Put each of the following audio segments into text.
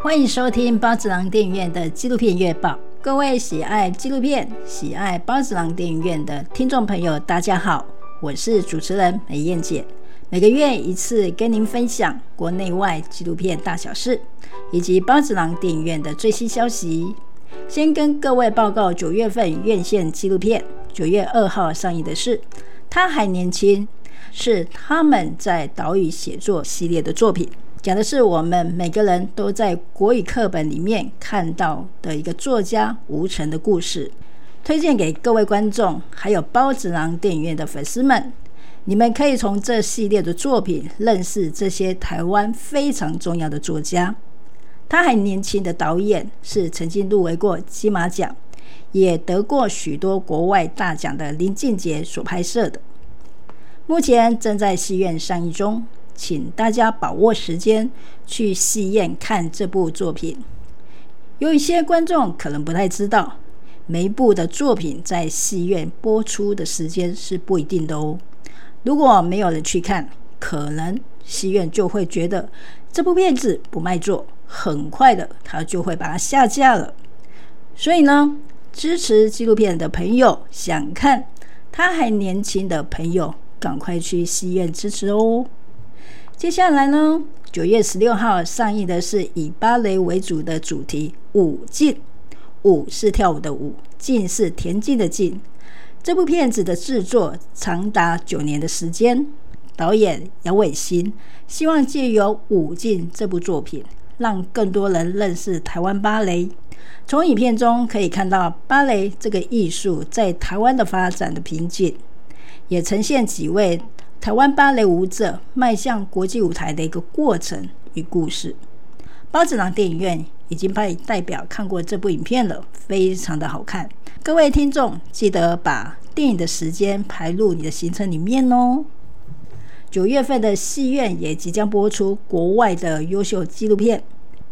欢迎收听包子囊电影院的纪录片月报。各位喜爱纪录片、喜爱包子囊电影院的听众朋友，大家好，我是主持人梅燕姐。每个月一次跟您分享国内外纪录片大小事，以及包子囊电影院的最新消息。先跟各位报告九月份院线纪录片，九月二号上映的是《他还年轻》。是他们在岛屿写作系列的作品，讲的是我们每个人都在国语课本里面看到的一个作家吴承的故事，推荐给各位观众，还有包子郎电影院的粉丝们，你们可以从这系列的作品认识这些台湾非常重要的作家。他还年轻的导演是曾经入围过金马奖，也得过许多国外大奖的林俊杰所拍摄的。目前正在戏院上映中，请大家把握时间去戏院看这部作品。有一些观众可能不太知道，每一部的作品在戏院播出的时间是不一定的哦。如果没有人去看，可能戏院就会觉得这部片子不卖座，很快的他就会把它下架了。所以呢，支持纪录片的朋友，想看他还年轻的朋友。赶快去戏院支持哦！接下来呢，九月十六号上映的是以芭蕾为主的主题《舞径》，舞是跳舞的舞，径是田径的径。这部片子的制作长达九年的时间，导演姚伟新希望借由《舞径》这部作品，让更多人认识台湾芭蕾。从影片中可以看到芭蕾这个艺术在台湾的发展的瓶颈。也呈现几位台湾芭蕾舞者迈向国际舞台的一个过程与故事。包子郎电影院已经派代表看过这部影片了，非常的好看。各位听众记得把电影的时间排入你的行程里面哦。九月份的戏院也即将播出国外的优秀纪录片，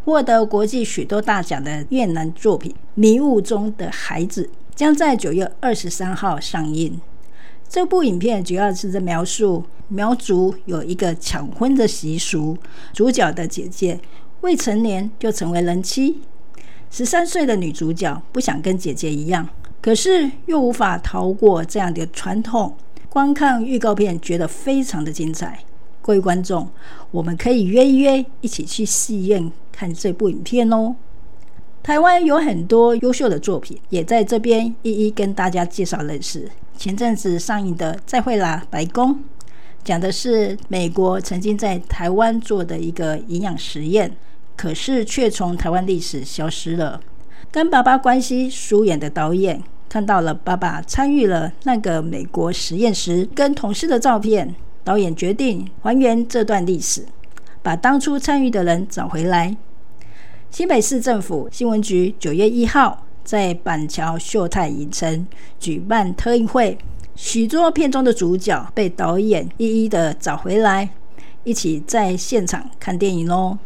获得国际许多大奖的越南作品《迷雾中的孩子》将在九月二十三号上映。这部影片主要是在描述苗族有一个抢婚的习俗，主角的姐姐未成年就成为人妻。十三岁的女主角不想跟姐姐一样，可是又无法逃过这样的传统。观看预告片觉得非常的精彩，各位观众，我们可以约一约，一起去戏院看这部影片哦。台湾有很多优秀的作品，也在这边一一跟大家介绍认识。前阵子上映的《再会啦，白宫》，讲的是美国曾经在台湾做的一个营养实验，可是却从台湾历史消失了。跟爸爸关系疏远的导演看到了爸爸参与了那个美国实验时跟同事的照片，导演决定还原这段历史，把当初参与的人找回来。新北市政府新闻局九月一号，在板桥秀泰影城举办特映会，许多片中的主角被导演一一的找回来，一起在现场看电影喽。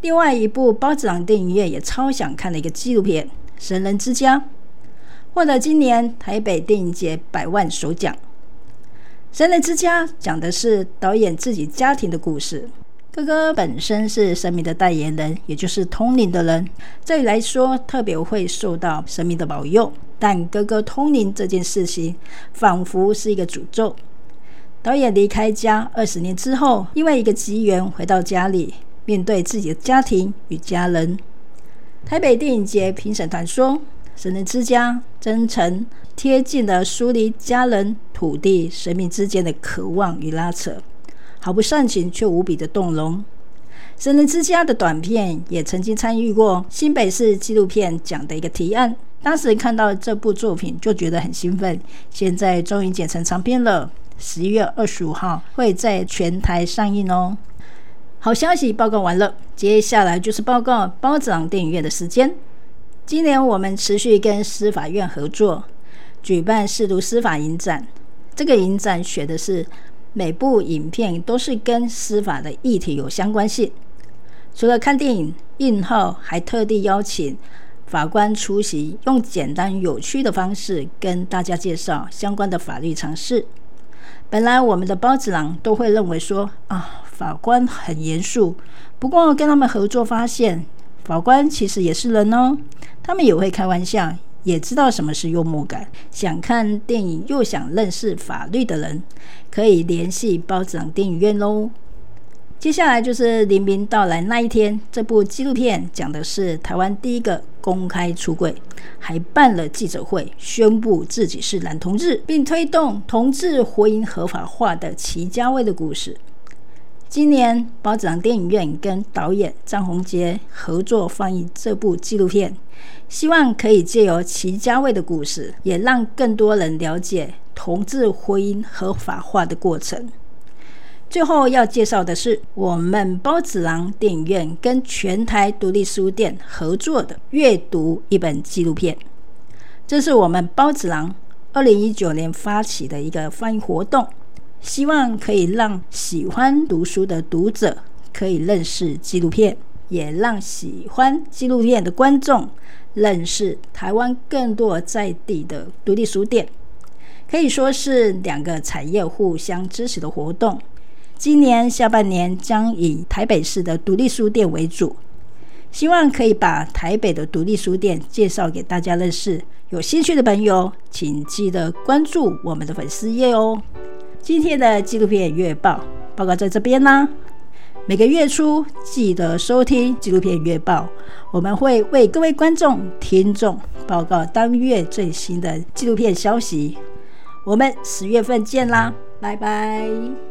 另外一部包子囊电影院也超想看的一个纪录片《神人之家》，获得今年台北电影节百万首奖。《神人之家》讲的是导演自己家庭的故事。哥哥本身是神明的代言人，也就是通灵的人，这里来说特别会受到神明的保佑。但哥哥通灵这件事情，仿佛是一个诅咒。导演离开家二十年之后，因为一个机缘回到家里，面对自己的家庭与家人。台北电影节评审团说，《神人之家》真诚贴近了疏离家人、土地、神明之间的渴望与拉扯。毫不煽情，却无比的动容。《神人之家》的短片也曾经参与过新北市纪录片奖的一个提案。当时看到这部作品就觉得很兴奋。现在终于剪成长片了，十一月二十五号会在全台上映哦。好消息报告完了，接下来就是报告包子囊电影院的时间。今年我们持续跟司法院合作，举办识读司法影展。这个影展选的是。每部影片都是跟司法的议题有相关性。除了看电影映后，还特地邀请法官出席，用简单有趣的方式跟大家介绍相关的法律常识。本来我们的包子郎都会认为说啊，法官很严肃。不过跟他们合作发现，法官其实也是人哦，他们也会开玩笑，也知道什么是幽默感。想看电影又想认识法律的人，可以联系包子囊电影院喽。接下来就是黎明到来那一天。这部纪录片讲的是台湾第一个公开出柜，还办了记者会，宣布自己是男同志，并推动同志婚姻合法化的齐家威的故事。今年孢子囊电影院跟导演张宏杰合作放映这部纪录片，希望可以借由齐家卫的故事，也让更多人了解同志婚姻合法化的过程。最后要介绍的是我们包子囊电影院跟全台独立书店合作的阅读一本纪录片。这是我们包子囊二零一九年发起的一个翻译活动，希望可以让喜欢读书的读者可以认识纪录片，也让喜欢纪录片的观众认识台湾更多在地的独立书店。可以说是两个产业互相支持的活动。今年下半年将以台北市的独立书店为主，希望可以把台北的独立书店介绍给大家认识。有兴趣的朋友，请记得关注我们的粉丝页哦。今天的纪录片月报报告在这边啦。每个月初记得收听纪录片月报，我们会为各位观众、听众报告当月最新的纪录片消息。我们十月份见啦，拜拜。